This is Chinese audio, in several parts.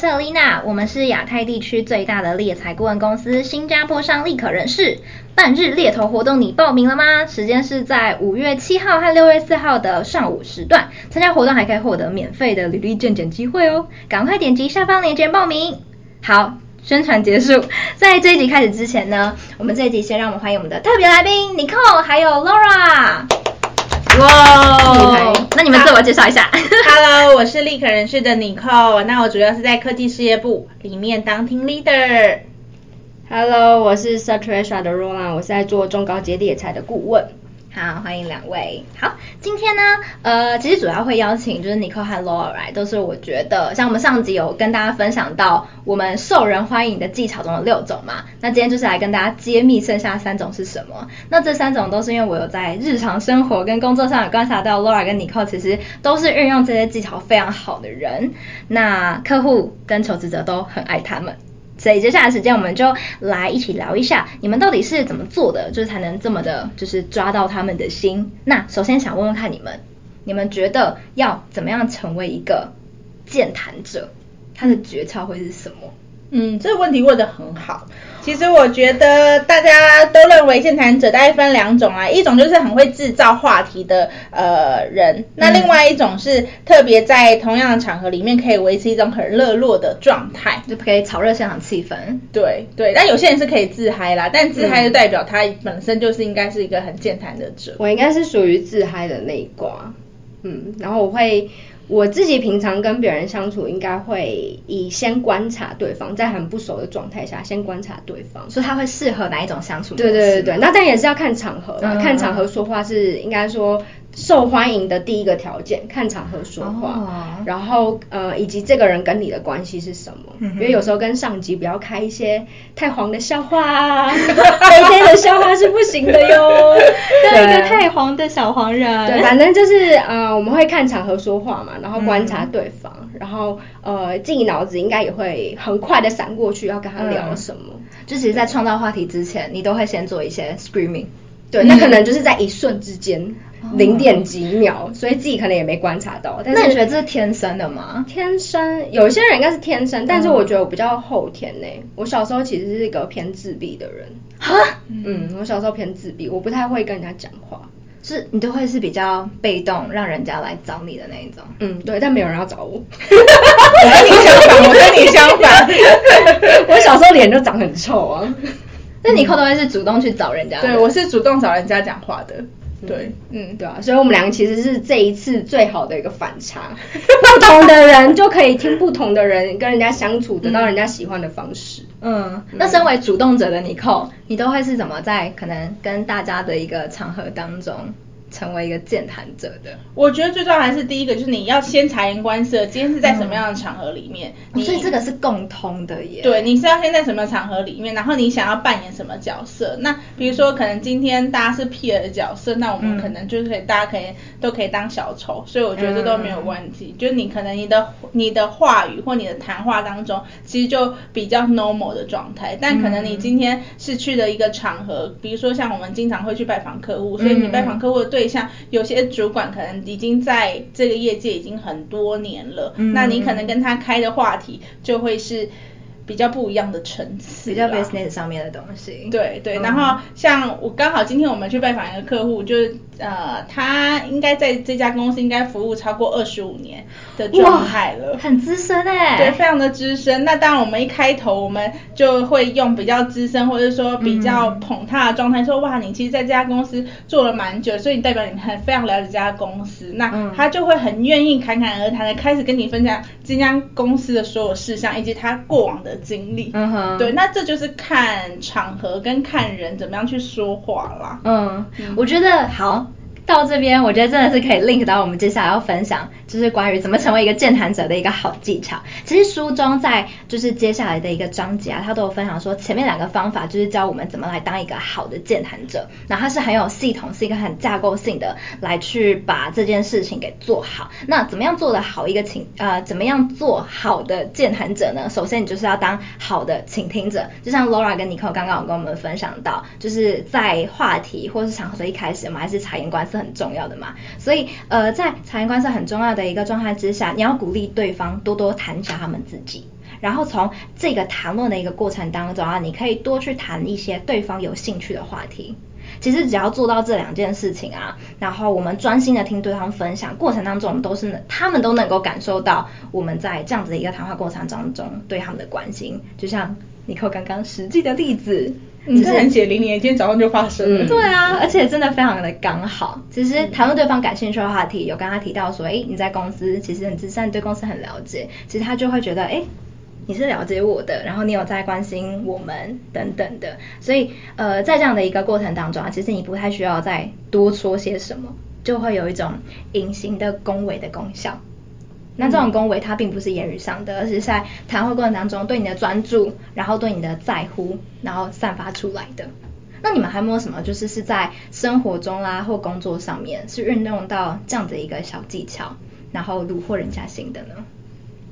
是 Alina，我们是亚太地区最大的猎才顾问公司，新加坡商立可人事。半日猎头活动你报名了吗？时间是在五月七号和六月四号的上午时段，参加活动还可以获得免费的履历健检机会哦，赶快点击下方链接报名。好，宣传结束，在这一集开始之前呢，我们这一集先让我们欢迎我们的特别来宾 Nicole 还有 Laura。哇，那你们自我介绍一下。Hello，我是立可人士的 Nicole，那我主要是在科技事业部里面当 Team Leader。Hello，我是 Satresha 的 Roland，我是在做中高阶猎才的顾问。好，欢迎两位。好，今天呢，呃，其实主要会邀请就是 Nicole 和 Laura 来，都是我觉得像我们上集有跟大家分享到我们受人欢迎的技巧中的六种嘛，那今天就是来跟大家揭秘剩下三种是什么。那这三种都是因为我有在日常生活跟工作上有观察到 Laura 跟 Nicole 其实都是运用这些技巧非常好的人，那客户跟求职者都很爱他们。所以接下来时间我们就来一起聊一下，你们到底是怎么做的，就是才能这么的，就是抓到他们的心。那首先想问问看你们，你们觉得要怎么样成为一个健谈者？他的诀窍会是什么？嗯，这个问题问得很好。其实我觉得大家都认为健谈者大概分两种啊，一种就是很会制造话题的呃人，那另外一种是特别在同样的场合里面可以维持一种很热络的状态，就可以炒热现场气氛。对对，但有些人是可以自嗨啦，但自嗨就代表他本身就是应该是一个很健谈的者。我应该是属于自嗨的那一挂，嗯，然后我会。我自己平常跟别人相处，应该会以先观察对方，在很不熟的状态下先观察对方，所以他会适合哪一种相处？对对对对，那但也是要看场合啦，嗯、看场合说话是应该说。受欢迎的第一个条件，看场合说话，哦、然后呃，以及这个人跟你的关系是什么？因为有时候跟上级不要开一些太黄的笑话啊，黑黑的笑话是不行的哟。对，一个太黄的小黄人。对，反正就是呃，我们会看场合说话嘛，然后观察对方，嗯、然后呃，自己脑子应该也会很快的闪过去要跟他聊什么。嗯、就其实，在创造话题之前，你都会先做一些 screaming。对，那可能就是在一瞬之间。零点几秒，所以自己可能也没观察到。但是那你觉得这是天生的吗？天生，有些人应该是天生，但是我觉得我比较后天呢。我小时候其实是一个偏自闭的人。哈？嗯，我小时候偏自闭，我不太会跟人家讲话。是，你都会是比较被动，让人家来找你的那一种。嗯，对，但没有人要找我。我跟你相反，我跟你相反。我小时候脸就长很臭啊。那你以后都会是主动去找人家？对，我是主动找人家讲话的。对，嗯，对啊，所以我们两个其实是这一次最好的一个反差，不同的人就可以听不同的人跟人家相处，得到人家喜欢的方式。嗯，那身为主动者的 Nicole，你都会是怎么在可能跟大家的一个场合当中？成为一个健谈者的，我觉得最重要还是第一个，就是你要先察言观色，今天是在什么样的场合里面，嗯、所以这个是共通的耶。对，你是要先在什么场合里面，然后你想要扮演什么角色？那比如说，可能今天大家是 peer 的角色，那我们可能就是可以，大家可以都可以当小丑，所以我觉得这都没有问题。嗯、就是你可能你的你的话语或你的谈话当中，其实就比较 normal 的状态，但可能你今天是去的一个场合，比如说像我们经常会去拜访客户，所以你拜访客户的对。对象有些主管可能已经在这个业界已经很多年了，嗯、那你可能跟他开的话题就会是比较不一样的层次，比较 business 上面的东西。对对，然后像我刚好今天我们去拜访一个客户，就是。呃，他应该在这家公司应该服务超过二十五年的状态了，很资深哎，对，非常的资深。那当然，我们一开头我们就会用比较资深或者说比较捧他的状态说，嗯、哇，你其实在这家公司做了蛮久，所以你代表你很非常了解这家公司。那他就会很愿意侃侃而谈的开始跟你分享这家公司的所有事项以及他过往的经历。嗯哼，对，那这就是看场合跟看人怎么样去说话啦。嗯，嗯我觉得好。到这边，我觉得真的是可以 link 到我们接下来要分享，就是关于怎么成为一个健谈者的一个好技巧。其实书中在就是接下来的一个章节啊，他都有分享说前面两个方法就是教我们怎么来当一个好的健谈者，那他是很有系统，是一个很架构性的来去把这件事情给做好。那怎么样做得好一个请呃，怎么样做好的健谈者呢？首先你就是要当好的倾听者，就像 Laura 跟 Nicole 刚刚有跟我们分享到，就是在话题或是场合一开始，我们还是察言观色。很重要的嘛，所以呃，在察言观色很重要的的一个状态之下，你要鼓励对方多多谈一下他们自己，然后从这个谈论的一个过程当中啊，你可以多去谈一些对方有兴趣的话题。其实只要做到这两件事情啊，然后我们专心的听对方分享，过程当中我们都是他们都能够感受到我们在这样子的一个谈话过程当中对他们的关心。就像你扣刚刚实际的例子，你是很血淋淋，今天早上就发生了。嗯、对啊，而且真的非常的刚好。其实谈论对方感兴趣的话题，有跟他提到说，哎，你在公司其实很资深，对公司很了解，其实他就会觉得，哎。你是了解我的，然后你有在关心我们等等的，所以呃，在这样的一个过程当中啊，其实你不太需要再多说些什么，就会有一种隐形的恭维的功效。那这种恭维它并不是言语上的，而是在谈话过程当中对你的专注，然后对你的在乎，然后散发出来的。那你们还有没有什么就是是在生活中啦、啊、或工作上面是运用到这样的一个小技巧，然后虏获人家心的呢？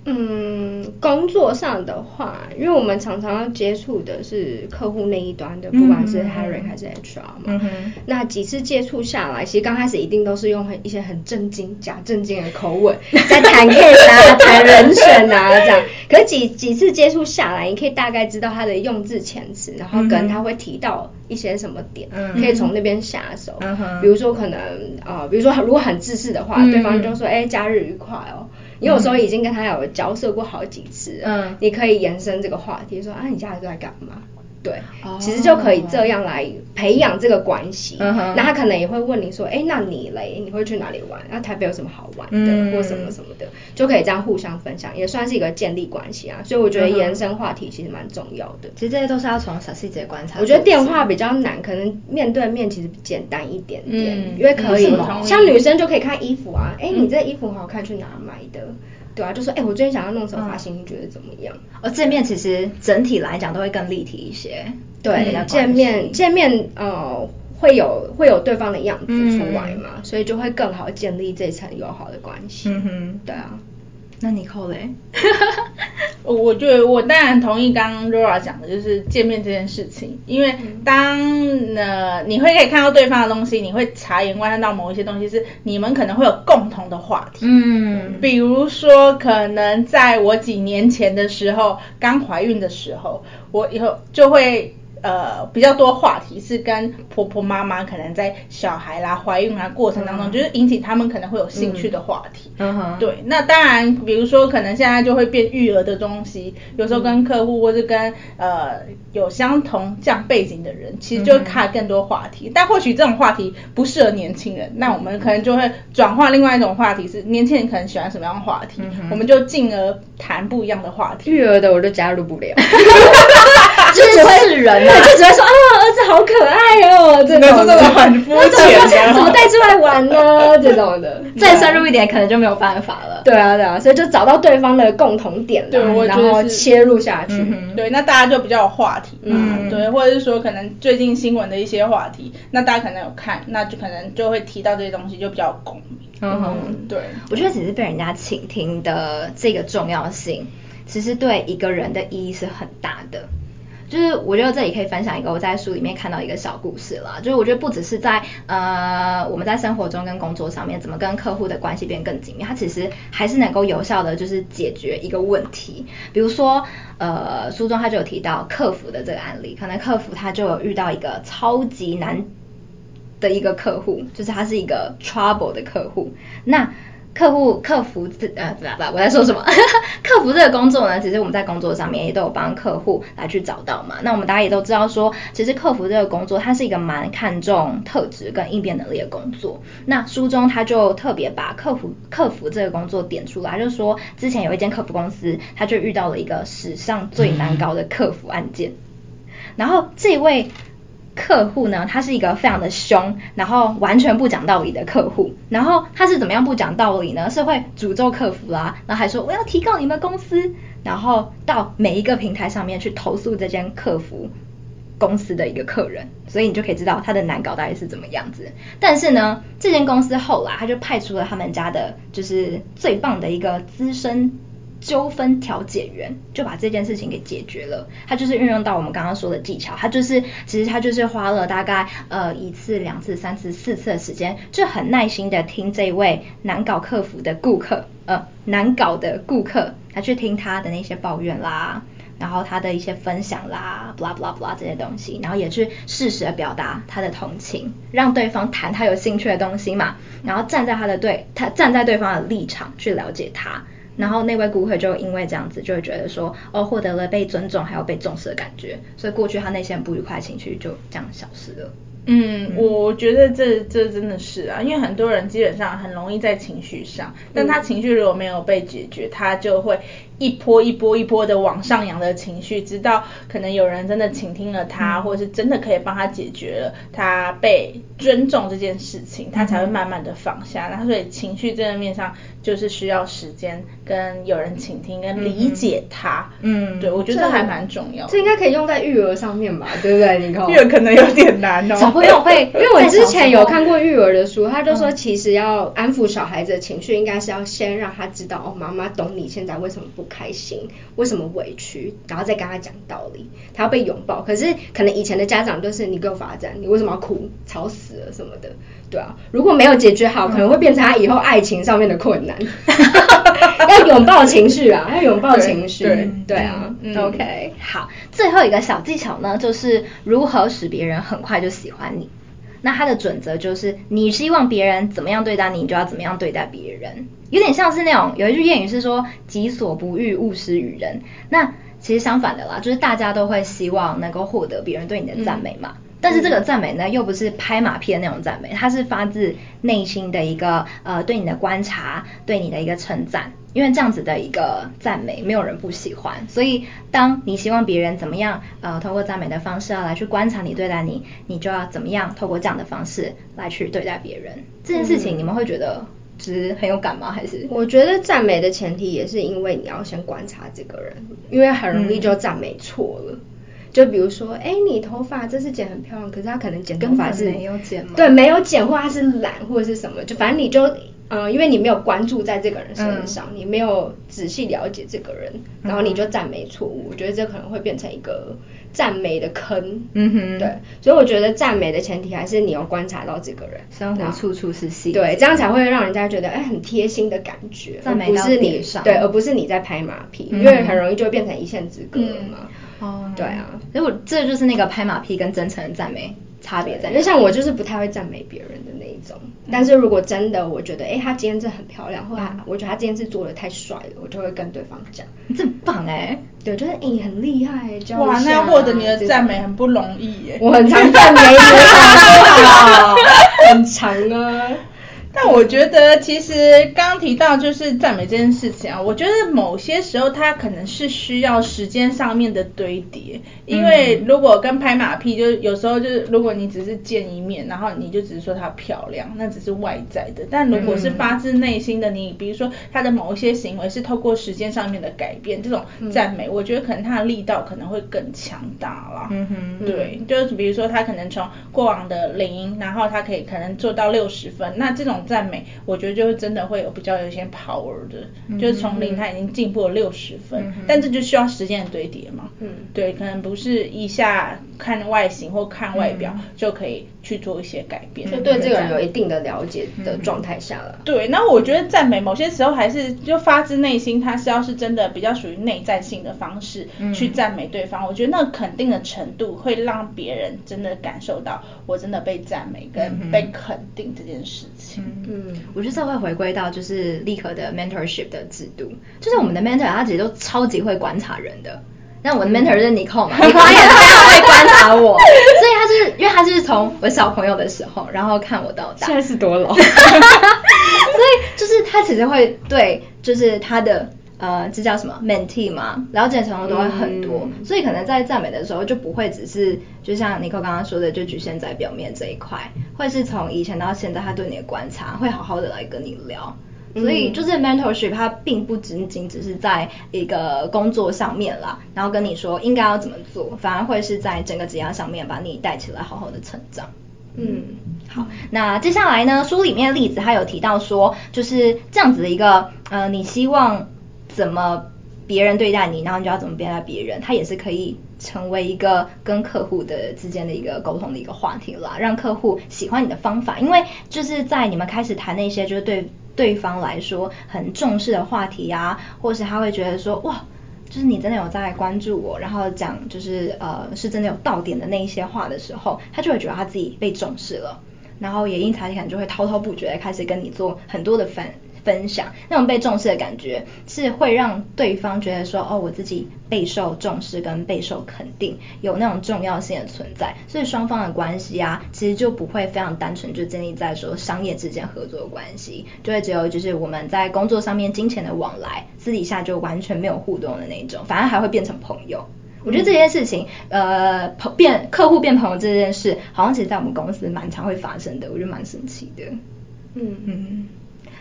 嗯，工作上的话，因为我们常常要接触的是客户那一端的，不管是 hiring 还是 HR 嘛。嗯哼。那几次接触下来，其实刚开始一定都是用很一些很正经、假正经的口吻 在谈 case 啊、谈人选啊这样。可是几几次接触下来，你可以大概知道他的用字遣词，然后跟他会提到一些什么点，嗯、可以从那边下手。比如说可能啊、呃，比如说如果很自私的话，嗯、对方就说：“哎，假日愉快哦。”你有时候已经跟他有交涉过好几次，嗯，你可以延伸这个话题，说啊，你现在都在干嘛？对，其实就可以这样来培养这个关系。那他可能也会问你说，哎，那你嘞？你会去哪里玩？那台北有什么好玩的，或什么什么的，就可以这样互相分享，也算是一个建立关系啊。所以我觉得延伸话题其实蛮重要的。其实这些都是要从小细节观察。我觉得电话比较难，可能面对面其实简单一点点，因为可以像女生就可以看衣服啊，哎，你这衣服很好看，去哪买的？对啊，就说哎，我最近想要弄什么发型，你觉得怎么样？而见面其实整体来讲都会更立体一些。对，见面见面呃会有会有对方的样子出来嘛，所以就会更好建立这层友好的关系。嗯哼，对啊。那你扣嘞？我 我觉得我当然同意刚刚 Laura 讲的，就是见面这件事情，因为当呃你会可以看到对方的东西，你会察言观色到某一些东西，是你们可能会有共同的话题。嗯，比如说可能在我几年前的时候，刚怀孕的时候，我以后就会。呃，比较多话题是跟婆婆妈妈可能在小孩啦、怀孕啊过程当中，嗯、就是引起他们可能会有兴趣的话题。嗯哼。对，那当然，比如说可能现在就会变育儿的东西，有时候跟客户或是跟呃有相同这样背景的人，其实就会开更多话题。嗯、但或许这种话题不适合年轻人，那我们可能就会转换另外一种话题，是年轻人可能喜欢什么样的话题，嗯、我们就进而谈不一样的话题。育儿的我就加入不了。就只会是人，对，就只会说啊，儿子好可爱哦，这种这种很肤浅，怎么带出来玩呢？这种的，再深入一点，可能就没有办法了。对啊，对啊，所以就找到对方的共同点，对，然后切入下去。对，那大家就比较有话题，嗯，对，或者是说可能最近新闻的一些话题，那大家可能有看，那就可能就会提到这些东西，就比较有共鸣。嗯，对，我觉得只是被人家倾听的这个重要性，其实对一个人的意义是很大的。就是我觉得这里可以分享一个我在书里面看到一个小故事啦，就是我觉得不只是在呃我们在生活中跟工作上面怎么跟客户的关系变更紧密，它其实还是能够有效的就是解决一个问题。比如说呃书中他就有提到客服的这个案例，可能客服他就有遇到一个超级难的一个客户，就是他是一个 trouble 的客户，那。客户客服这呃不不，我在说什么？客服这个工作呢，其实我们在工作上面也都有帮客户来去找到嘛。那我们大家也都知道说，其实客服这个工作它是一个蛮看重特质跟应变能力的工作。那书中他就特别把客服客服这个工作点出来，就是说之前有一间客服公司，他就遇到了一个史上最难搞的客服案件，然后这位。客户呢，他是一个非常的凶，然后完全不讲道理的客户。然后他是怎么样不讲道理呢？是会诅咒客服啦，然后还说我要提告你们公司，然后到每一个平台上面去投诉这间客服公司的一个客人。所以你就可以知道他的难搞到底是怎么样子。但是呢，这间公司后来他就派出了他们家的就是最棒的一个资深纠纷调解员，就把这件事情给解决了。他就是运用到我们刚刚说的技巧，他就是其实他就是花了大概呃一次、两次、三次、四次的时间，就很耐心的听这位难搞客服的顾客，呃难搞的顾客，他去听他的那些抱怨啦。然后他的一些分享啦，blah blah blah 这些东西，然后也去适时的表达他的同情，让对方谈他有兴趣的东西嘛，然后站在他的对，他站在对方的立场去了解他，然后那位顾客就因为这样子就会觉得说，哦，获得了被尊重还有被重视的感觉，所以过去他那些不愉快情绪就这样消失了。嗯，我觉得这这真的是啊，因为很多人基本上很容易在情绪上，但他情绪如果没有被解决，他就会。一波一波一波的往上扬的情绪，直到可能有人真的倾听了他，或者是真的可以帮他解决了他被尊重这件事情，他才会慢慢的放下。那所以情绪这个面上就是需要时间跟有人倾听跟理解他。嗯，对，我觉得还蛮重要的。这应该可以用在育儿上面吧，对不对？你看，育儿可能有点难哦。小朋友会，因为我之前有看过育儿的书，他就说其实要安抚小孩子的情绪，应该是要先让他知道哦，妈妈懂你现在为什么不开心，为什么委屈，然后再跟他讲道理，他要被拥抱。可是可能以前的家长就是你给我罚站，你为什么要哭，吵死了什么的，对啊。如果没有解决好，可能会变成他以后爱情上面的困难。要拥抱情绪啊，要拥抱情绪，对，对啊。嗯、OK，好，最后一个小技巧呢，就是如何使别人很快就喜欢你。那他的准则就是，你希望别人怎么样对待你，你就要怎么样对待别人。有点像是那种有一句谚语是说“己所不欲，勿施于人”。那其实相反的啦，就是大家都会希望能够获得别人对你的赞美嘛。但是这个赞美呢，又不是拍马屁的那种赞美，它是发自内心的一个呃对你的观察，对你的一个称赞。因为这样子的一个赞美，没有人不喜欢。所以当你希望别人怎么样呃通过赞美的方式啊来去观察你、对待你，你就要怎么样透过这样的方式来去对待别人。这件事情你们会觉得？只是很有感吗？还是我觉得赞美的前提也是因为你要先观察这个人，因为很容易就赞美错了。嗯、就比如说，哎，你头发这次剪很漂亮，可是他可能剪头发是没有剪吗？对，没有剪，或他是懒，或者是什么，就反正你就。嗯，因为你没有关注在这个人身上，嗯、你没有仔细了解这个人，然后你就赞美错误，嗯、我觉得这可能会变成一个赞美的坑。嗯哼，对，所以我觉得赞美的前提还是你要观察到这个人，生活处处是细，对，这样才会让人家觉得哎很贴心的感觉，而不是你对，而不是你在拍马屁，嗯、因为很容易就会变成一线之隔了嘛。哦、嗯，对啊，如果这就是那个拍马屁跟真诚的赞美。差别在，那像我就是不太会赞美别人的那一种，嗯、但是如果真的我觉得，哎、欸，他今天真的很漂亮，或者我觉得他今天是做的太帅了，我就会跟对方讲，你真棒哎、欸，对，就是你、欸、很厉害、欸，哇，那要获得你的赞美很不容易耶、欸，我很常赞美你，好 很长啊。但我觉得，其实刚刚提到就是赞美这件事情啊，我觉得某些时候它可能是需要时间上面的堆叠，因为如果跟拍马屁，就有时候就是如果你只是见一面，然后你就只是说她漂亮，那只是外在的。但如果是发自内心的，你比如说他的某一些行为是透过时间上面的改变，这种赞美，我觉得可能他的力道可能会更强大啦。嗯哼，对，就是比如说他可能从过往的零，然后他可以可能做到六十分，那这种。赞美，我觉得就是真的会有比较有一些 power 的，嗯、就是从零他已经进步了六十分，嗯、但这就需要时间的堆叠嘛。嗯，对，可能不是一下看外形或看外表就可以去做一些改变，就对这个人有一定的了解的状态下了。对，那我觉得赞美某些时候还是就发自内心，他是要是真的比较属于内在性的方式去赞美对方，嗯、我觉得那肯定的程度会让别人真的感受到我真的被赞美跟被肯定这件事情。嗯。嗯，我觉得这会回归到就是立可的 mentorship 的制度，就是我们的 mentor 他其实都超级会观察人的。那我的 mentor 是尼寇嘛，尼寇也 非常会观察我，所以他是因为他是从我小朋友的时候，然后看我到大。现在是多老？所以就是他其实会对，就是他的。呃，这叫什么？mentee 嘛，了解程度都会很多，嗯、所以可能在赞美的时候就不会只是，就像尼克刚刚说的，就局限在表面这一块，会是从以前到现在他对你的观察，会好好的来跟你聊。所以就是 mentorship，它并不仅仅只是在一个工作上面啦，然后跟你说应该要怎么做，反而会是在整个职业上面把你带起来，好好的成长。嗯，好，那接下来呢，书里面的例子他有提到说，就是这样子的一个，呃，你希望。怎么别人对待你，然后你就要怎么对待别人，它也是可以成为一个跟客户的之间的一个沟通的一个话题啦，让客户喜欢你的方法，因为就是在你们开始谈那些就是对对方来说很重视的话题啊，或是他会觉得说哇。就是你真的有在关注我，然后讲就是呃是真的有到点的那一些话的时候，他就会觉得他自己被重视了，然后也因此他就会滔滔不绝的开始跟你做很多的分分享，那种被重视的感觉是会让对方觉得说哦，我自己备受重视跟备受肯定，有那种重要性的存在，所以双方的关系啊，其实就不会非常单纯就建立在说商业之间合作的关系，就会只有就是我们在工作上面金钱的往来，私底下就完全没有互动的那种，反而还会变成朋友。我觉得这件事情，呃，朋变客户变朋友这件事，好像其实在我们公司蛮常会发生的，我觉得蛮神奇的。嗯嗯。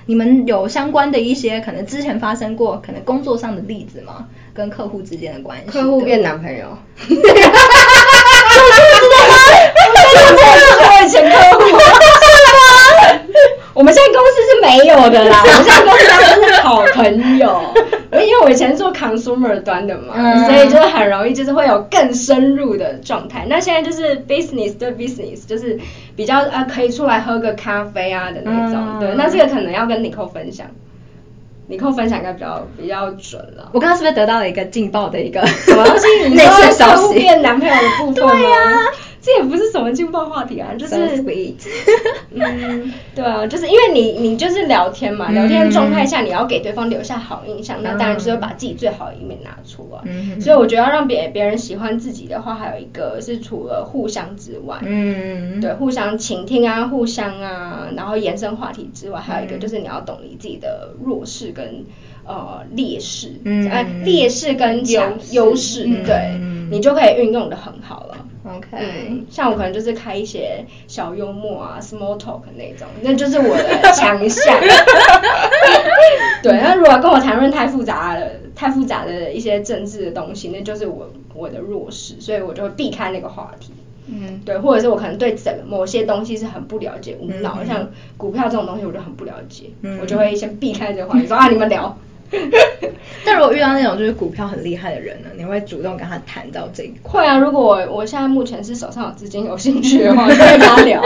你们有相关的一些可能之前发生过可能工作上的例子吗？跟客户之间的关系？客户变男朋友？哈哈哈哈哈！我以前客户，我们现在公司是没有的啦，我们现在公司都是好朋友。因为我以前做 consumer 端的嘛，嗯、所以就是很容易就是会有更深入的状态。那现在就是 business 对 business，就是比较啊可以出来喝个咖啡啊的那种。嗯、对，那这个可能要跟 Nicole 分享，Nicole 分享应该比较比较准了。我刚刚是不是得到了一个劲爆的一个什么东西？你说客户变男朋友的部分吗？对呀、啊。这也不是什么劲爆话题啊，就是.嗯，对啊，就是因为你你就是聊天嘛，聊天状态下你要给对方留下好印象，嗯、那当然就是要把自己最好的一面拿出来。嗯，所以我觉得要让别别人喜欢自己的话，还有一个是除了互相之外，嗯，对，互相倾听啊，互相啊，然后延伸话题之外，还有一个就是你要懂你自己的弱势跟呃劣势，嗯，哎，劣势跟强优势，对，你就可以运用的很好了。OK，嗯，像我可能就是开一些小幽默啊，small talk 那种，那就是我的强项。对，那如果跟我谈论太复杂了、太复杂的一些政治的东西，那就是我我的弱势，所以我就会避开那个话题。嗯，对，或者是我可能对整某些东西是很不了解、无脑，嗯、像股票这种东西，我就很不了解，嗯、我就会先避开这个话题，说啊，你们聊。但如果遇到那种就是股票很厉害的人呢，你会主动跟他谈到这一块？会啊，如果我我现在目前是手上有资金有兴趣的话，就会跟他聊，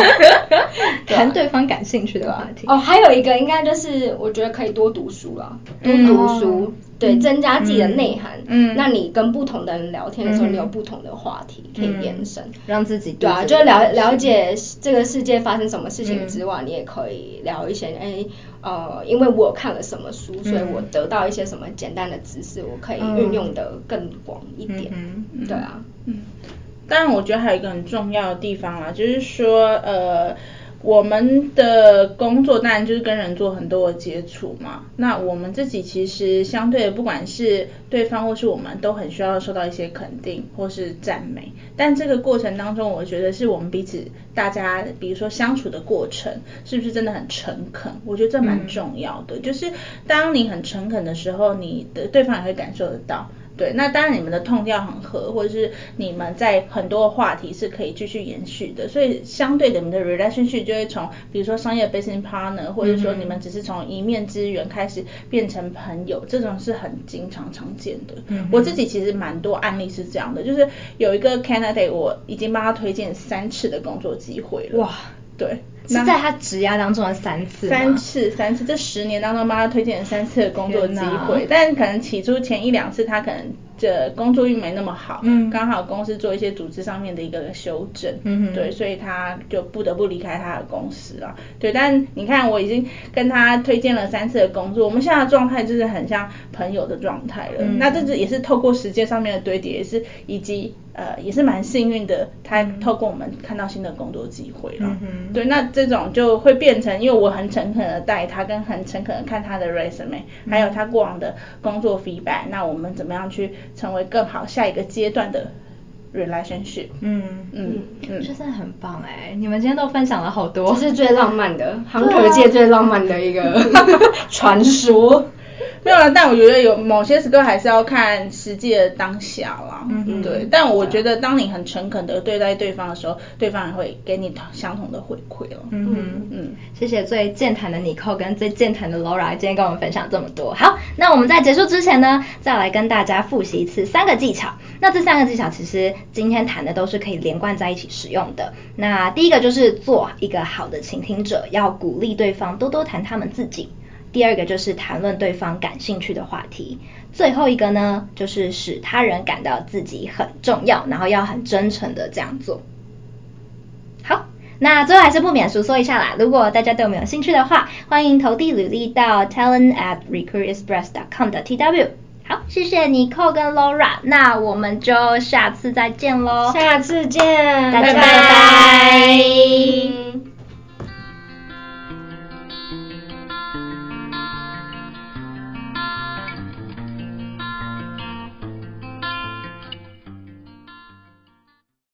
谈对方感兴趣的话题。哦，还有一个应该就是我觉得可以多读书了，多读书。嗯对，增加自己的内涵。嗯，那你跟不同的人聊天的时候，你有不同的话题可以延伸，让自己对啊，就了了解这个世界发生什么事情之外，你也可以聊一些，哎，呃，因为我看了什么书，所以我得到一些什么简单的知识，我可以运用的更广一点。嗯，对啊。嗯，当然，我觉得还有一个很重要的地方啊，就是说，呃。我们的工作当然就是跟人做很多的接触嘛，那我们自己其实相对的，不管是对方或是我们，都很需要受到一些肯定或是赞美。但这个过程当中，我觉得是我们彼此大家，比如说相处的过程，是不是真的很诚恳？我觉得这蛮重要的。嗯、就是当你很诚恳的时候，你的对方也会感受得到。对，那当然你们的 tone 调很合，或者是你们在很多话题是可以继续延续的，所以相对的你们的 relationship 就会从比如说商业 business partner，或者说你们只是从一面之缘开始变成朋友，这种是很经常常见的。嗯、我自己其实蛮多案例是这样的，就是有一个 candidate 我已经帮他推荐三次的工作机会了。哇，对。是在他职涯当中的三次，三次，三次，这十年当中帮他推荐了三次的工作机会，但可能起初前一两次他可能。这工作运没那么好，嗯，刚好公司做一些组织上面的一个修正，嗯哼，对，所以他就不得不离开他的公司了，对，但你看我已经跟他推荐了三次的工作，我们现在的状态就是很像朋友的状态了，嗯，那这是也是透过时间上面的堆叠，也是以及呃也是蛮幸运的，他透过我们看到新的工作机会了，嗯哼，对，那这种就会变成，因为我很诚恳的带他，跟很诚恳的看他的 resume，还有他过往的工作 feedback，那我们怎么样去成为更好下一个阶段的 relationship。嗯嗯嗯，真的很棒哎！你们今天都分享了好多，这是最浪漫的，航可界最浪漫的一个 传说。没有了，但我觉得有某些时刻还是要看实际的当下啦。嗯嗯，对。但我觉得当你很诚恳的对待对方的时候，对方也会给你相同的回馈了。嗯嗯嗯。谢谢最健谈的 Nicole 跟最健谈的 Laura 今天跟我们分享这么多。好，那我们在结束之前呢，再来跟大家复习一次三个技巧。那这三个技巧其实今天谈的都是可以连贯在一起使用的。那第一个就是做一个好的倾听者，要鼓励对方多多谈他们自己。第二个就是谈论对方感兴趣的话题，最后一个呢，就是使他人感到自己很重要，然后要很真诚的这样做。好，那最后还是不免俗说一下啦，如果大家对我们有兴趣的话，欢迎投递履历到 talent at recruitexpress.com 的 tw。好，谢谢 Nicole 跟 Laura，那我们就下次再见喽，下次见，大家拜拜。拜拜。